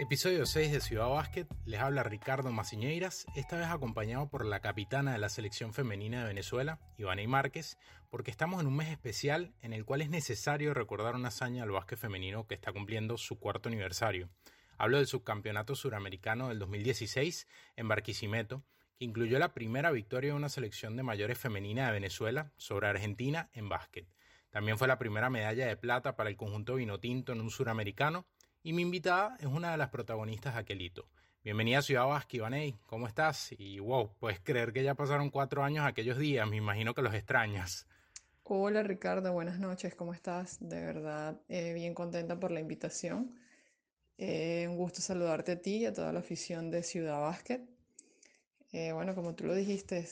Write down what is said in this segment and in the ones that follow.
Episodio 6 de Ciudad Básquet, les habla Ricardo Maciñeiras, esta vez acompañado por la capitana de la selección femenina de Venezuela, Ivana Márquez, porque estamos en un mes especial en el cual es necesario recordar una hazaña al básquet femenino que está cumpliendo su cuarto aniversario. Hablo del subcampeonato suramericano del 2016 en Barquisimeto, que incluyó la primera victoria de una selección de mayores femenina de Venezuela sobre Argentina en básquet. También fue la primera medalla de plata para el conjunto vinotinto en un suramericano y mi invitada es una de las protagonistas de aquel hito. Bienvenida a Ciudad Vasca, Ivaney. ¿Cómo estás? Y wow, puedes creer que ya pasaron cuatro años aquellos días. Me imagino que los extrañas. Hola Ricardo, buenas noches. ¿Cómo estás? De verdad, eh, bien contenta por la invitación. Eh, un gusto saludarte a ti y a toda la afición de Ciudad Básquet. Eh, bueno, como tú lo dijiste,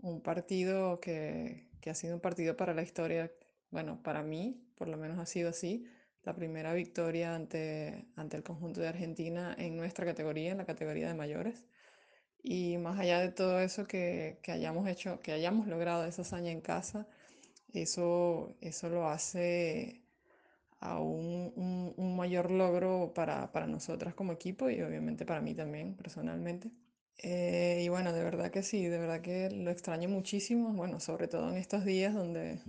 un partido que, que ha sido un partido para la historia. Bueno, para mí, por lo menos ha sido así la primera victoria ante, ante el conjunto de Argentina en nuestra categoría, en la categoría de mayores. Y más allá de todo eso que, que hayamos hecho, que hayamos logrado esa hazaña en casa, eso, eso lo hace a un, mayor logro para, para, nosotras como equipo y obviamente para mí también personalmente. Eh, y bueno, de verdad que sí, de verdad que lo extraño muchísimo, bueno, sobre todo en estos días donde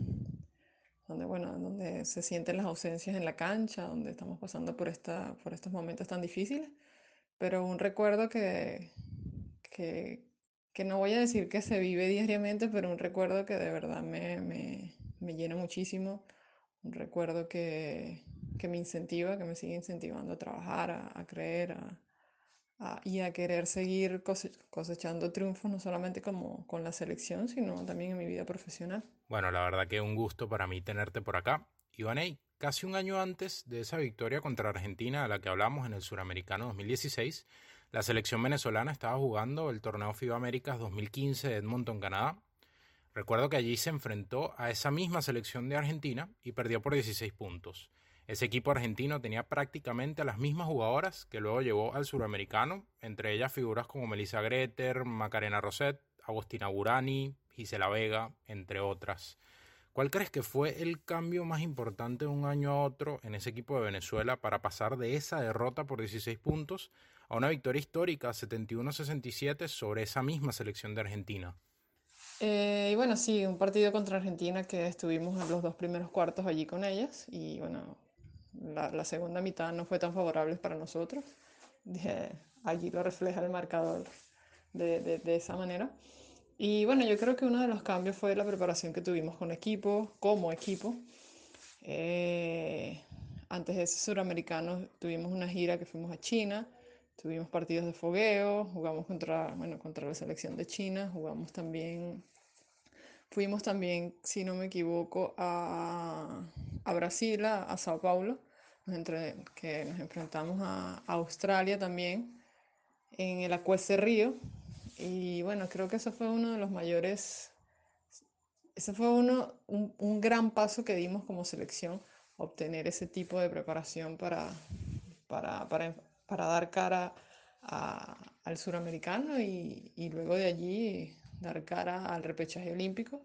donde, bueno, donde se sienten las ausencias en la cancha, donde estamos pasando por, esta, por estos momentos tan difíciles, pero un recuerdo que, que, que no voy a decir que se vive diariamente, pero un recuerdo que de verdad me, me, me llena muchísimo, un recuerdo que, que, me incentiva, que me sigue incentivando a trabajar, a, a creer, a, y a querer seguir cosechando triunfos, no solamente como con la selección, sino también en mi vida profesional. Bueno, la verdad que un gusto para mí tenerte por acá. Ivaney, casi un año antes de esa victoria contra Argentina a la que hablamos en el Suramericano 2016, la selección venezolana estaba jugando el torneo FIBA Américas 2015 de Edmonton, Canadá. Recuerdo que allí se enfrentó a esa misma selección de Argentina y perdió por 16 puntos. Ese equipo argentino tenía prácticamente las mismas jugadoras que luego llevó al suramericano, entre ellas figuras como Melissa Greter, Macarena Roset, Agostina Burani, Gisela Vega, entre otras. ¿Cuál crees que fue el cambio más importante de un año a otro en ese equipo de Venezuela para pasar de esa derrota por 16 puntos a una victoria histórica 71-67 sobre esa misma selección de Argentina? Eh, y bueno, sí, un partido contra Argentina que estuvimos en los dos primeros cuartos allí con ellas y bueno, la, segunda mitad no fue tan favorable para nosotros. allí lo refleja el marcador de, de, esa manera. Y bueno, yo creo que uno de los cambios fue la preparación que tuvimos con equipo, como equipo. Eh, antes de ese suramericano tuvimos una gira que fuimos a China, tuvimos partidos de fogueo, jugamos contra, bueno, contra la selección de China, jugamos también Fuimos también, si no me equivoco, a, a Brasil, a, Sao Paulo, entre, que nos enfrentamos a, Australia también, en el Acuese Río. Y bueno, creo que eso fue uno de los mayores, ese fue uno, un, un gran paso que dimos como selección, obtener ese tipo de preparación para, para, para, para dar cara al suramericano y, y luego de allí dar cara al repechaje olímpico,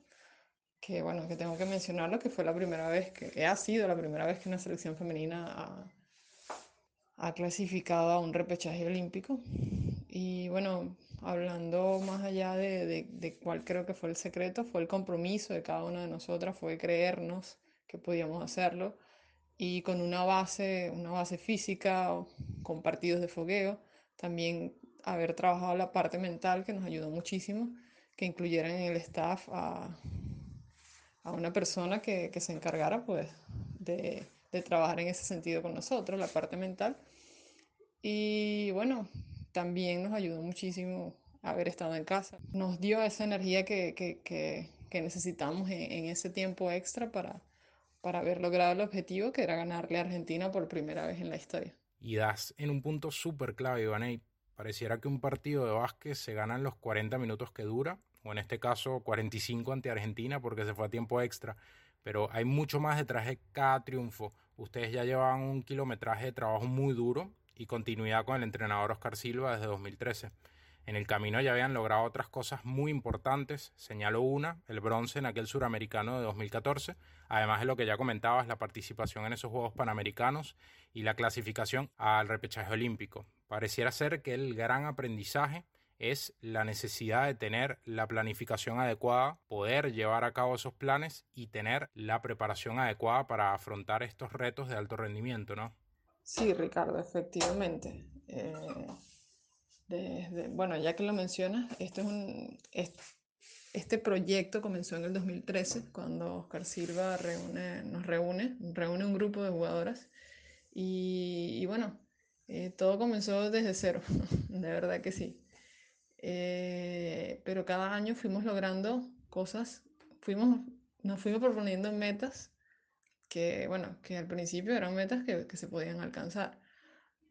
que bueno, que tengo que mencionarlo, que fue la primera vez, que ha sido la primera vez que una selección femenina ha, ha clasificado a un repechaje olímpico. Y bueno, hablando más allá de, de, de, cuál creo que fue el secreto, fue el compromiso de cada una de nosotras, fue creernos que podíamos hacerlo y con una base, una base física, con partidos de fogueo, también haber trabajado la parte mental que nos ayudó muchísimo que incluyeran en el staff a, a una persona que, que, se encargara pues de, de, trabajar en ese sentido con nosotros, la parte mental. Y bueno, también nos ayudó muchísimo haber estado en casa. Nos dio esa energía que, que, que necesitamos en, ese tiempo extra para, para haber logrado el objetivo, que era ganarle a Argentina por primera vez en la historia. Y das en un punto súper clave, Ivaney, Pareciera que un partido de básquet se gana en los 40 minutos que dura, o en este caso 45 ante Argentina porque se fue a tiempo extra, pero hay mucho más detrás de cada triunfo. Ustedes ya llevan un kilometraje de trabajo muy duro y continuidad con el entrenador Oscar Silva desde 2013. En el camino ya habían logrado otras cosas muy importantes, señalo una, el bronce en aquel suramericano de 2014, además de lo que ya comentabas, la participación en esos Juegos Panamericanos y la clasificación al repechaje olímpico. Pareciera ser que el gran aprendizaje es la necesidad de tener la planificación adecuada, poder llevar a cabo esos planes y tener la preparación adecuada para afrontar estos retos de alto rendimiento, ¿no? Sí, Ricardo, efectivamente. Eh, bueno, ya que lo mencionas, este proyecto comenzó en el 2013, cuando Oscar Silva nos reúne, reúne un grupo de jugadoras y, bueno, eh, todo comenzó desde cero, de verdad que sí. Eh, pero cada año fuimos logrando cosas, fuimos, nos fuimos proponiendo metas que, bueno, que al principio eran metas que, que se podían alcanzar.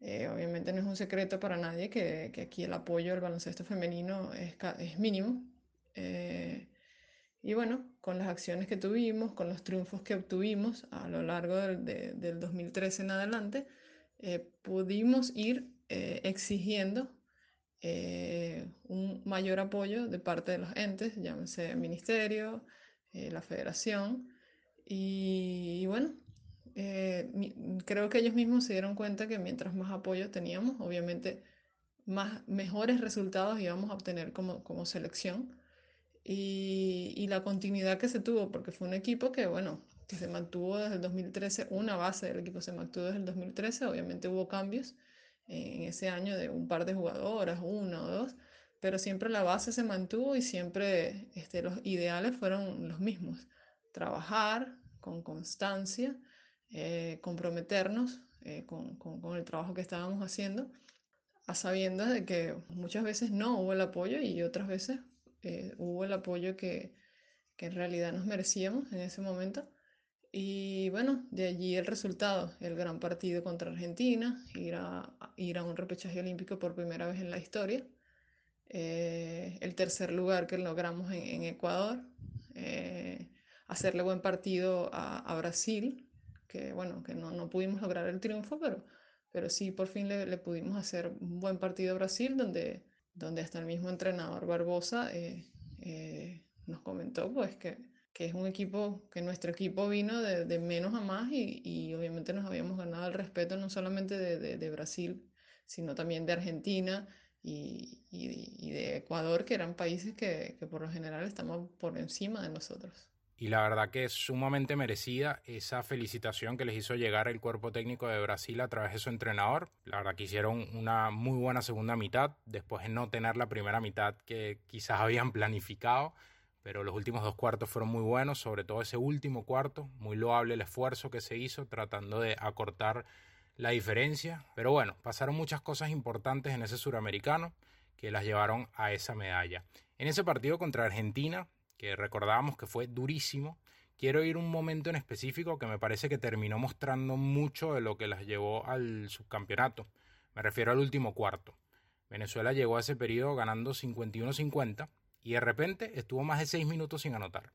Eh, obviamente no es un secreto para nadie que, que, aquí el apoyo al baloncesto femenino es, es mínimo. Eh, y bueno, con las acciones que tuvimos, con los triunfos que obtuvimos a lo largo del, del 2013 en adelante, eh, pudimos ir exigiendo un mayor apoyo de parte de los entes, llámese ministerio, la federación, y, y bueno, eh, creo que ellos mismos se dieron cuenta que mientras más apoyo teníamos, obviamente más mejores resultados íbamos a obtener como, como selección. Y, y, la continuidad que se tuvo, porque fue un equipo que, bueno, que se mantuvo desde el 2013, una base del equipo se mantuvo desde el 2013, obviamente hubo cambios en ese año de un par de jugadoras, una o dos, pero siempre la base se mantuvo y siempre este, los ideales fueron los mismos, trabajar con constancia, eh, comprometernos eh, con, con, el trabajo que estábamos haciendo, a sabiendas de que muchas veces no hubo el apoyo y otras veces eh, hubo el apoyo que, que en realidad nos merecíamos en ese momento. Y bueno, de allí el resultado, el gran partido contra Argentina, ir a, ir a un repechaje olímpico por primera vez en la historia, el tercer lugar que logramos en, en Ecuador, hacerle buen partido a, a Brasil, que bueno, que no, no pudimos lograr el triunfo, pero, pero sí por fin le, le, pudimos hacer un buen partido a Brasil, donde, donde hasta el mismo entrenador Barbosa eh, eh, nos comentó pues que, que, es un equipo, que nuestro equipo vino de, de menos a más y, y, obviamente nos habíamos ganado el respeto no solamente de, de, Brasil, sino también de Argentina y, y, de Ecuador, que eran países que, que por lo general estamos por encima de nosotros y la verdad que es sumamente merecida esa felicitación que les hizo llegar el cuerpo técnico de Brasil a través de su entrenador. La verdad que hicieron una muy buena segunda mitad, después de no tener la primera mitad que quizás habían planificado, pero los últimos dos cuartos fueron muy buenos, sobre todo ese último cuarto, muy loable el esfuerzo que se hizo tratando de acortar la diferencia. Pero bueno, pasaron muchas cosas importantes en ese suramericano que las llevaron a esa medalla. En ese partido contra Argentina, que recordábamos que fue durísimo, quiero ir un momento en específico que me parece que terminó mostrando mucho de lo que las llevó al subcampeonato. Me refiero al último cuarto. Venezuela llegó a ese periodo ganando 51-50 y de repente estuvo más de 6 minutos sin anotar.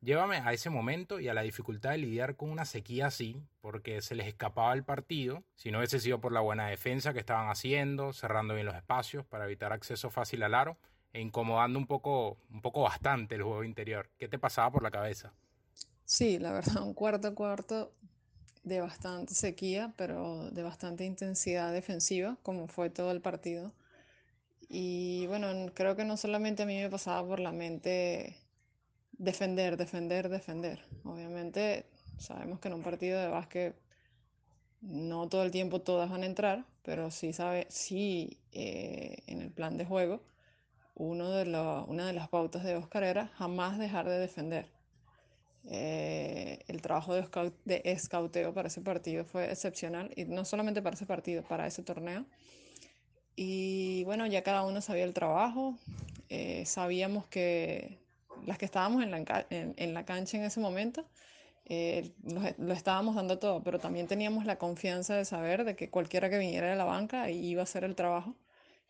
Llévame a ese momento y a la dificultad de lidiar con una sequía así, porque se les escapaba el partido, si no hubiese sido por la buena defensa que estaban haciendo, cerrando bien los espacios para evitar acceso fácil al aro, e incomodando un poco, un poco bastante el juego interior. ¿Qué te pasaba por la cabeza? Sí, la verdad, un cuarto cuarto de bastante sequía, pero de bastante intensidad defensiva, como fue todo el partido. Y bueno, creo que no solamente a mí me pasaba por la mente defender, defender, defender. Obviamente sabemos que en un partido de básquet no todo el tiempo todas van a entrar, pero sí, sabe, sí eh, en el plan de juego uno de una de las pautas de Oscar era jamás dejar de defender. Eh, el trabajo de, de escauteo para ese partido fue excepcional, y no solamente para ese partido, para ese torneo. Y bueno, ya cada uno sabía el trabajo, eh, sabíamos que las que estábamos en la, en, la cancha en ese momento, eh, lo, lo, estábamos dando todo, pero también teníamos la confianza de saber de que cualquiera que viniera de la banca iba a hacer el trabajo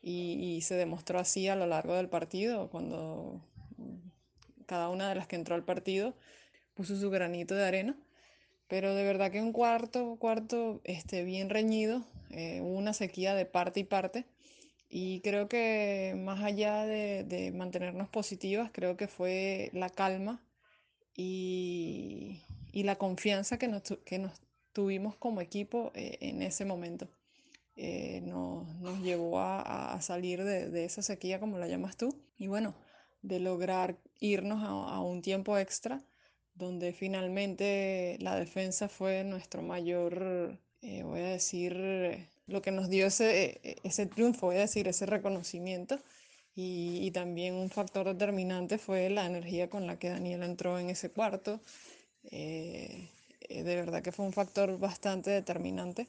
y, se demostró así a lo largo del partido, cuando cada una de las que entró al partido puso su granito de arena. Pero de verdad que un cuarto, cuarto este, bien reñido, eh, una sequía de parte y parte. Y creo que más allá de, mantenernos positivas, creo que fue la calma y, la confianza que nos, que nos tuvimos como equipo eh, en ese momento. Eh, nos, llevó a, salir de, esa sequía, como la llamas tú, y bueno, de lograr irnos a un tiempo extra donde finalmente la defensa fue nuestro mayor, eh, voy a decir, lo que nos dio ese, e, ese triunfo, voy a decir, ese reconocimiento. Y, también un factor determinante fue la energía con la que Daniel entró en ese cuarto. Eh, eh, de verdad que fue un factor bastante determinante.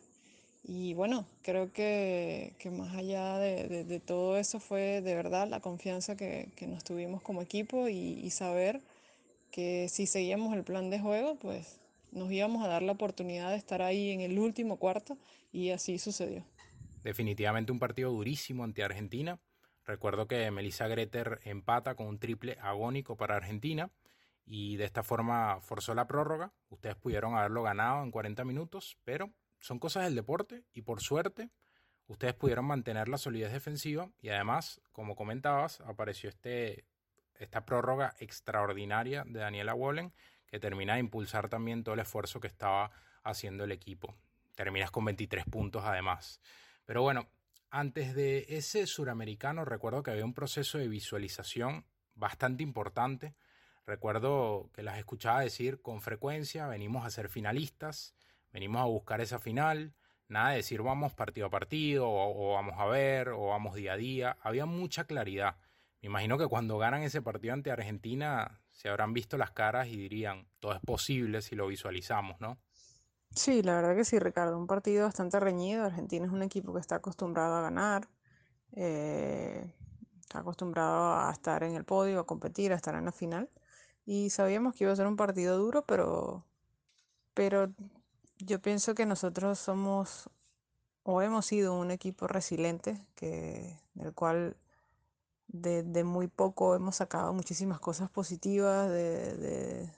Y bueno, creo que, que más allá de, de, todo eso fue de verdad la confianza que, que nos tuvimos como equipo y, y saber que si seguíamos el plan de juego, pues nos íbamos a dar la oportunidad de estar ahí en el último cuarto y así sucedió. Definitivamente un partido durísimo ante Argentina. Recuerdo que Melissa Greter empata con un triple agónico para Argentina y de esta forma forzó la prórroga. Ustedes pudieron haberlo ganado en 40 minutos, pero son cosas del deporte y por suerte ustedes pudieron mantener la solidez defensiva y además, como comentabas, apareció este esta prórroga extraordinaria de Daniela Wallen que termina de impulsar también todo el esfuerzo que estaba haciendo el equipo. Terminas con 23 puntos además. Pero bueno, antes de ese suramericano recuerdo que había un proceso de visualización bastante importante. Recuerdo que las escuchaba decir con frecuencia, venimos a ser finalistas, venimos a buscar esa final, nada de decir vamos partido a partido o, o vamos a ver o vamos día a día. Había mucha claridad me imagino que cuando ganan ese partido ante Argentina se habrán visto las caras y dirían, todo es posible si lo visualizamos, ¿no? Sí, la verdad que sí, Ricardo. Un partido bastante reñido. Argentina es un equipo que está acostumbrado a ganar, eh, está acostumbrado a estar en el podio, a competir, a estar en la final. Y sabíamos que iba a ser un partido duro, pero, pero yo pienso que nosotros somos o hemos sido un equipo resiliente, que, del cual de, muy poco hemos sacado muchísimas cosas positivas, de,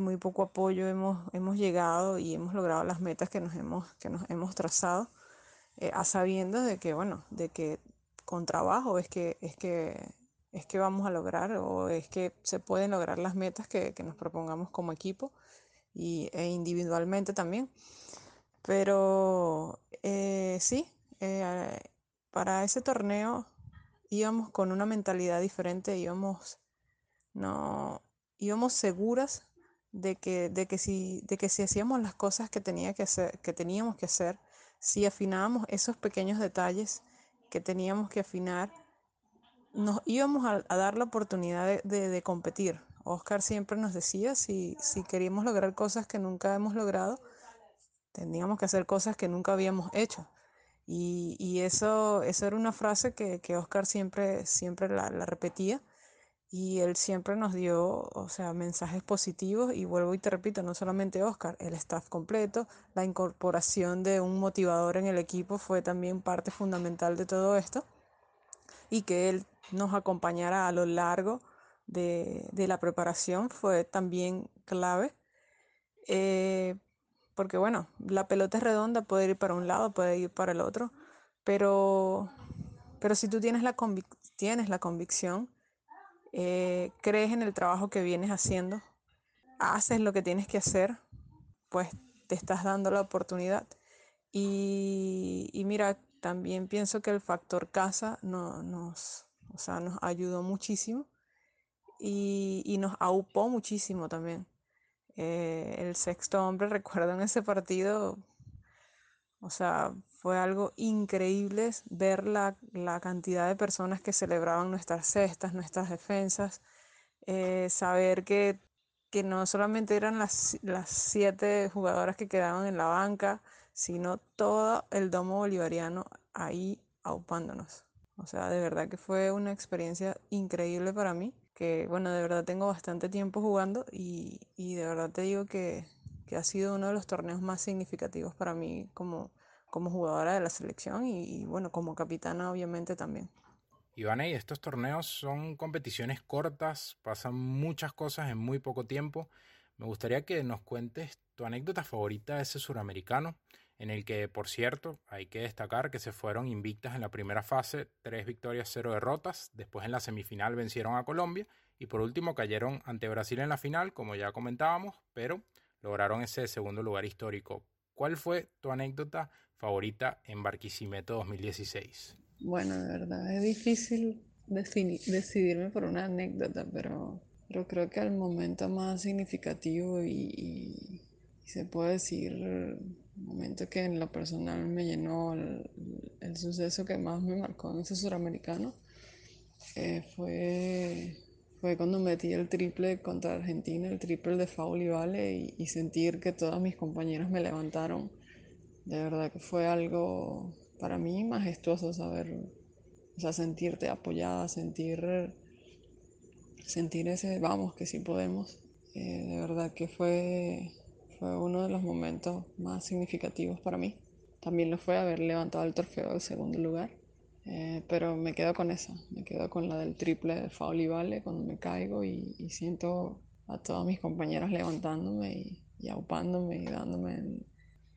muy poco apoyo hemos, hemos llegado y hemos logrado las metas que nos hemos, que nos hemos trazado, eh, a sabiendo de que, bueno, de que con trabajo es que, es que, es que vamos a lograr o es que se pueden lograr las metas que, nos propongamos como equipo y, e individualmente también. Pero eh, sí, eh, para ese torneo íbamos con una mentalidad diferente, íbamos, no, íbamos seguras de que, de, que si, de que si hacíamos las cosas que, tenía que, hacer, que teníamos que hacer, si afinábamos esos pequeños detalles que teníamos que afinar, nos íbamos a, dar la oportunidad de, competir. Oscar siempre nos decía, si, si queríamos lograr cosas que nunca hemos logrado, teníamos que hacer cosas que nunca habíamos hecho. Y, eso, eso era una frase que, que Oscar siempre, siempre la, repetía y él siempre nos dio, o sea, mensajes positivos y vuelvo y te repito, no solamente Oscar, el staff completo, la incorporación de un motivador en el equipo fue también parte fundamental de todo esto y que él nos acompañara a lo largo de, la preparación fue también clave. Eh, porque bueno, la pelota es redonda, puede ir para un lado, puede ir para el otro, pero, pero si tú tienes la, tienes la convicción, eh, crees en el trabajo que vienes haciendo, haces lo que tienes que hacer, pues te estás dando la oportunidad. Y, mira, también pienso que el factor casa no, nos, nos ayudó muchísimo y, y nos aupó muchísimo también. Eh, el sexto hombre, recuerdo en ese partido, o sea, fue algo increíble ver la, cantidad de personas que celebraban nuestras cestas, nuestras defensas, eh, saber que, que, no solamente eran las, las siete jugadoras que quedaban en la banca, sino todo el domo bolivariano ahí aupándonos. O sea, de verdad que fue una experiencia increíble para mí que bueno, de verdad tengo bastante tiempo jugando y, de verdad te digo que, ha sido uno de los torneos más significativos para mí como, como jugadora de la selección y, bueno, como capitana obviamente también. Ivana, y estos torneos son competiciones cortas, pasan muchas cosas en muy poco tiempo. Me gustaría que nos cuentes tu anécdota favorita de ese suramericano, en el que, por cierto, hay que destacar que se fueron invictas en la primera fase, tres victorias, cero derrotas, después en la semifinal vencieron a Colombia y por último cayeron ante Brasil en la final, como ya comentábamos, pero lograron ese segundo lugar histórico. ¿Cuál fue tu anécdota favorita en Barquisimeto 2016? Bueno, de verdad es difícil decidirme por una anécdota, pero, pero creo que el momento más significativo y, se puede decir momento que en lo personal me llenó el, suceso que más me marcó en ese suramericano eh, fue fue cuando metí el triple contra Argentina, el triple de foul y vale, y, sentir que todas mis compañeras me levantaron. De verdad que fue algo para mí majestuoso saber, o sea, sentirte apoyada, sentir, sentir ese vamos que sí podemos. Eh, de verdad que fue, fue uno de los momentos más significativos para mí. También lo fue haber levantado el trofeo del segundo lugar. Eh, pero me quedo con esa, me quedo con la del triple de Faul y Vale cuando me caigo y, siento a todas mis compañeras levantándome y, y aupándome y dándome,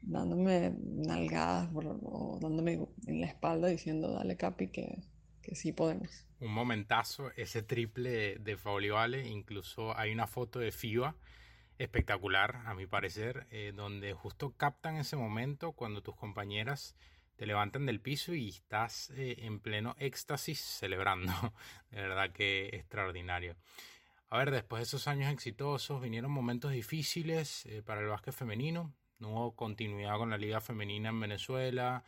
dándome nalgadas o dándome en la espalda diciendo dale Capi que, que sí podemos. Un momentazo, ese triple de Faul y Vale, incluso hay una foto de FIBA espectacular a mi parecer, eh, donde justo captan ese momento cuando tus compañeras te levantan del piso y estás eh, en pleno éxtasis celebrando. De verdad que extraordinario. A ver, después de esos años exitosos vinieron momentos difíciles eh, para el básquet femenino. No hubo continuidad con la liga femenina en Venezuela.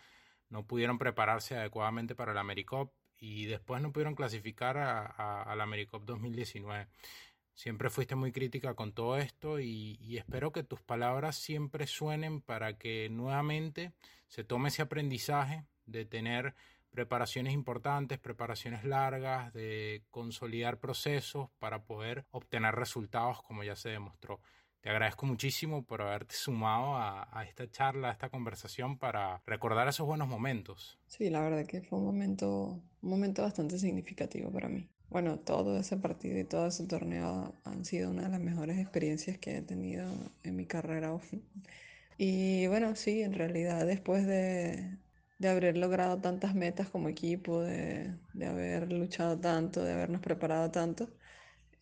No pudieron prepararse adecuadamente para la AmeriCop y después no pudieron clasificar a, a, la AmeriCop 2019. Siempre fuiste muy crítica con todo esto y, espero que tus palabras siempre suenen para que nuevamente se tome ese aprendizaje de tener preparaciones importantes, preparaciones largas, de consolidar procesos para poder obtener resultados como ya se demostró. Te agradezco muchísimo por haberte sumado a, a, esta charla, a esta conversación para recordar esos buenos momentos. Sí, la verdad que fue un momento, un momento bastante significativo para mí bueno, todo ese partido y todo ese torneo han sido una de las mejores experiencias que he tenido en mi carrera. Y bueno, sí, en realidad después de, haber logrado tantas metas como equipo, de, haber luchado tanto, de habernos preparado tanto,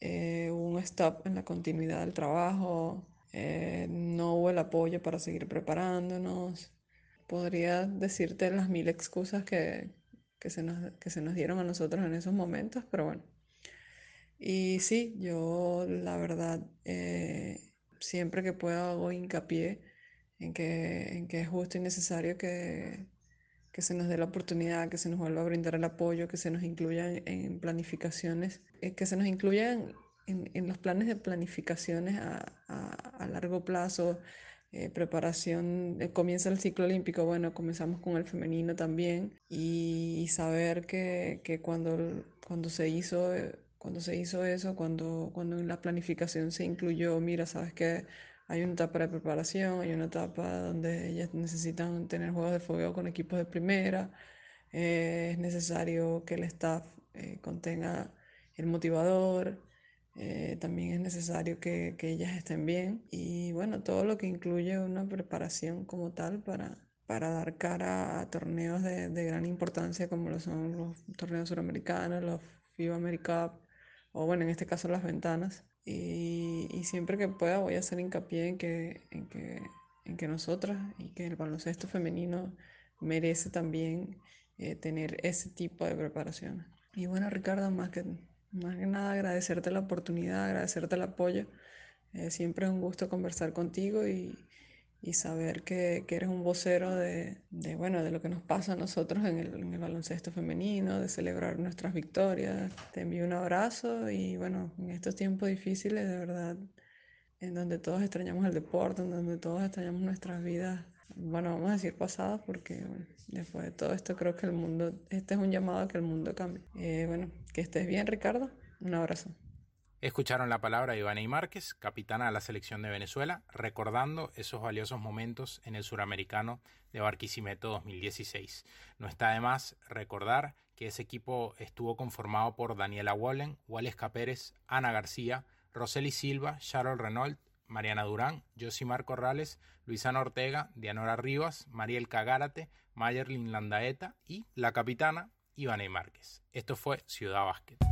eh, hubo un stop en la continuidad del trabajo, eh, no hubo el apoyo para seguir preparándonos. Podría decirte las mil excusas que, que se nos, que se nos dieron a nosotros en esos momentos, pero bueno. Y sí, yo la verdad, eh, siempre que puedo hago hincapié en que, en que es justo y necesario que, que se nos dé la oportunidad, que se nos vuelva a brindar el apoyo, que se nos incluya en, planificaciones, eh, que se nos incluyan en, en, los planes de planificaciones a largo plazo, eh, preparación, eh, comienza el ciclo olímpico, bueno, comenzamos con el femenino también y, saber que, que, cuando, cuando, se hizo, eh, cuando se hizo eso, cuando, cuando en la planificación se incluyó, mira, sabes que hay una etapa de preparación, hay una etapa donde ellas necesitan tener juegos de fuego con equipos de primera, es necesario que el staff contenga el motivador, eh, también es necesario que, que, ellas estén bien y bueno, todo lo que incluye una preparación como tal para, para dar cara a torneos de, de gran importancia como lo son los torneos suramericanos, los FIBA AmeriCup o bueno, en este caso las ventanas. Y, y, siempre que pueda voy a hacer hincapié en que, en que, en que nosotras y que el baloncesto femenino merece también eh, tener ese tipo de preparación. Y bueno, Ricardo, más que más que nada agradecerte la oportunidad, agradecerte el apoyo. Eh, siempre es un gusto conversar contigo y, y saber que, que, eres un vocero de, de, bueno, de lo que nos pasa a nosotros en el, en el, baloncesto femenino, de celebrar nuestras victorias. Te envío un abrazo y bueno, en estos tiempos difíciles, de verdad, en donde todos extrañamos el deporte, en donde todos extrañamos nuestras vidas, bueno, vamos a decir pasadas, porque después de todo esto creo que el mundo, este es un llamado a que el mundo cambie. Eh, bueno, que estés bien, Ricardo. Un abrazo. Escucharon la palabra de Ivana Márquez, capitana de la selección de Venezuela, recordando esos valiosos momentos en el suramericano de Barquisimeto 2016. No está de más recordar que ese equipo estuvo conformado por Daniela Wallen, Wales Pérez, Ana García, Roseli Silva, Charles Renault, Mariana Durán, Josimar Corrales, Luisana Ortega, Dianora Rivas, Mariel Cagárate, Mayerlin Landaeta y la capitana Ivane Márquez. Esto fue Ciudad Básquet.